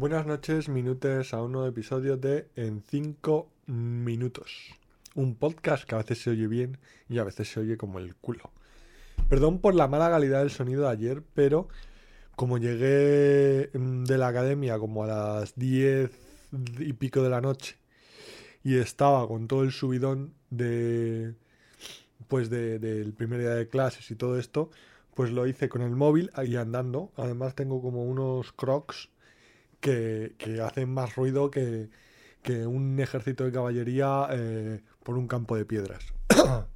Buenas noches, minutes a un nuevo episodio de En 5 minutos. Un podcast que a veces se oye bien y a veces se oye como el culo. Perdón por la mala calidad del sonido de ayer, pero como llegué mm, de la academia como a las 10 y pico de la noche y estaba con todo el subidón de pues del primer día de clases y todo esto, pues lo hice con el móvil ahí andando. Además tengo como unos crocs que, hacen más ruido que, un ejército de caballería eh, por un campo de piedras.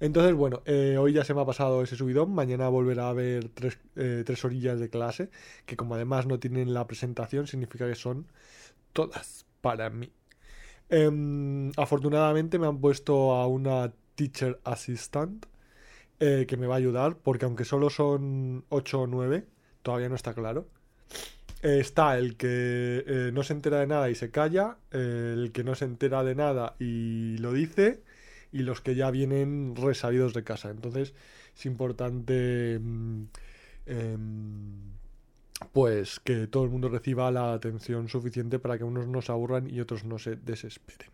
Entonces, bueno, eh, hoy ya se me ha pasado ese subidón. Mañana volverá a haber tres, eh, tres, orillas de clase, que como además no tienen la presentación, significa que son todas para mí. Em, afortunadamente me han puesto a una teacher assistant que me va a ayudar, porque aunque solo son 8 o 9, todavía no está claro está el que eh, no se entera de nada y se calla, el que no se entera de nada y lo dice, y los que ya vienen resabidos de casa. Entonces es importante mm, em, pues que todo el mundo reciba la atención suficiente para que unos no se aburran y otros no se desesperen.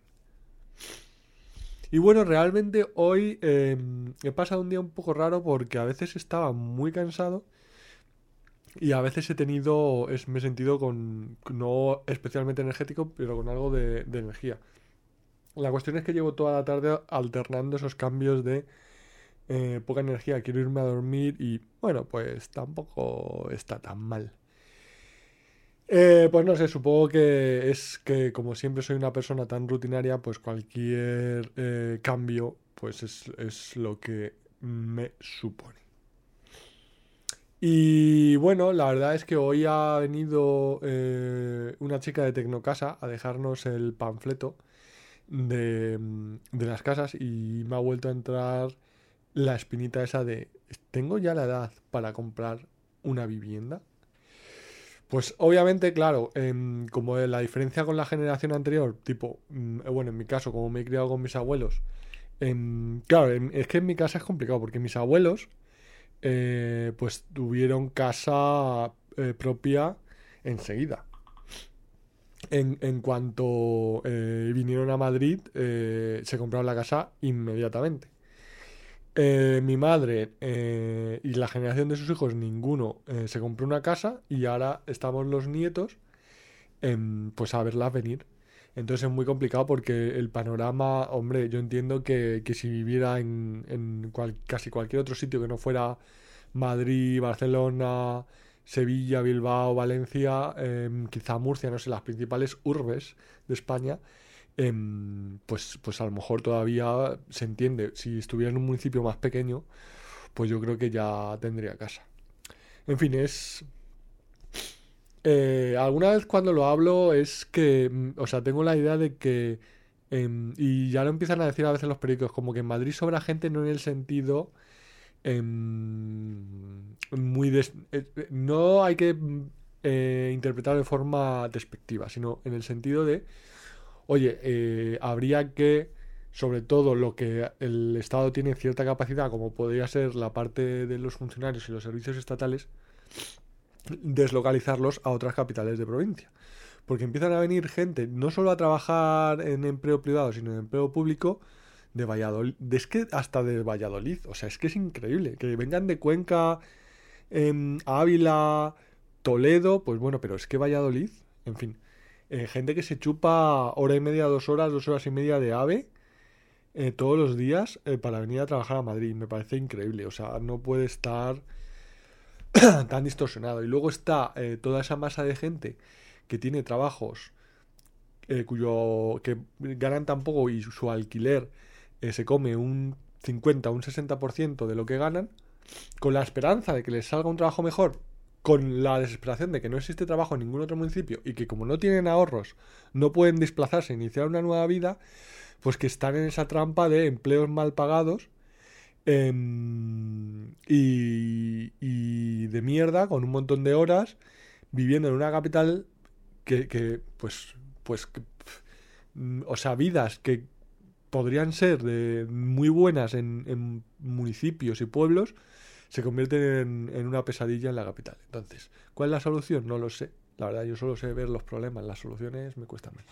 Y bueno, realmente hoy em, he pasado un día un poco raro porque a veces estaba muy cansado y a veces he tenido, es, me he sentido con, no especialmente energético, pero con algo de, energía. La cuestión es que llevo toda la tarde alternando esos cambios de eh, poca energía, quiero irme a dormir y bueno, pues tampoco está tan mal. Eh, pues no sé, supongo que es que como siempre soy una persona tan rutinaria, pues cualquier eh, cambio pues es, es lo que me supone. Y bueno, la verdad es que hoy ha venido eh, una chica de Tecnocasa a dejarnos el panfleto de, de, las casas y me ha vuelto a entrar la espinita esa de ¿tengo ya la edad para comprar una vivienda? Pues obviamente, claro, em, como la diferencia con la generación anterior, tipo, mm, bueno, en mi caso, como me he criado con mis abuelos, em, claro, em, es que en mi casa es complicado porque mis abuelos eh, pues tuvieron casa eh, propia enseguida. En, en cuanto eh, vinieron a Madrid, se compraron la casa inmediatamente. mi madre y la generación de sus hijos, ninguno se compró una casa y ahora estamos los nietos pues a verla venir. Entonces es muy complicado porque el panorama, hombre, yo entiendo que, que si viviera en, casi cualquier otro sitio que no fuera Madrid, Barcelona, Sevilla, Bilbao, Valencia, em, quizá Murcia, no sé, las principales urbes de España, em, pues, pues a lo mejor todavía se entiende. Si estuviera en un municipio más pequeño, pues yo creo que ya tendría casa. En fin, es eh, alguna vez cuando lo hablo es que, mm, o sea, tengo la idea de que, em, y ya lo empiezan a decir a veces los periódicos, como que en Madrid sobra gente no en el sentido em, muy... Eh, no hay que eh, interpretar de forma despectiva, sino en el sentido de, oye, habría que, sobre todo lo que el Estado tiene cierta capacidad, como podría ser la parte de los funcionarios y los servicios estatales, deslocalizarlos a otras capitales de provincia. Porque empiezan a venir gente no solo a trabajar en empleo privado, sino en empleo público de Valladolid. Es que hasta de Valladolid. O sea, es que es increíble. Que vengan de Cuenca, em, Ávila, Toledo. Pues bueno, pero es que Valladolid, en fin. Eh, gente que se chupa hora y media, dos horas, dos horas y media de ave. Eh, todos los días eh, para venir a trabajar a Madrid. Me parece increíble. O sea, no puede estar tan distorsionado. Y luego está eh, toda esa masa de gente que tiene trabajos eh, cuyo que ganan tan poco y su alquiler eh, se come un 50 un 60% de lo que ganan, con la esperanza de que les salga un trabajo mejor, con la desesperación de que no existe trabajo en ningún otro municipio y que como no tienen ahorros no pueden desplazarse e iniciar una nueva vida, pues que están en esa trampa de empleos mal pagados Em, y, de mierda, con un montón de horas, viviendo en una capital que, pues, pues, o sea, vidas que podrían ser de muy buenas en, municipios y pueblos, se convierten en, una pesadilla en la capital. Entonces, ¿cuál es la solución? No lo sé. La verdad, yo solo sé ver los problemas, las soluciones me cuesta más.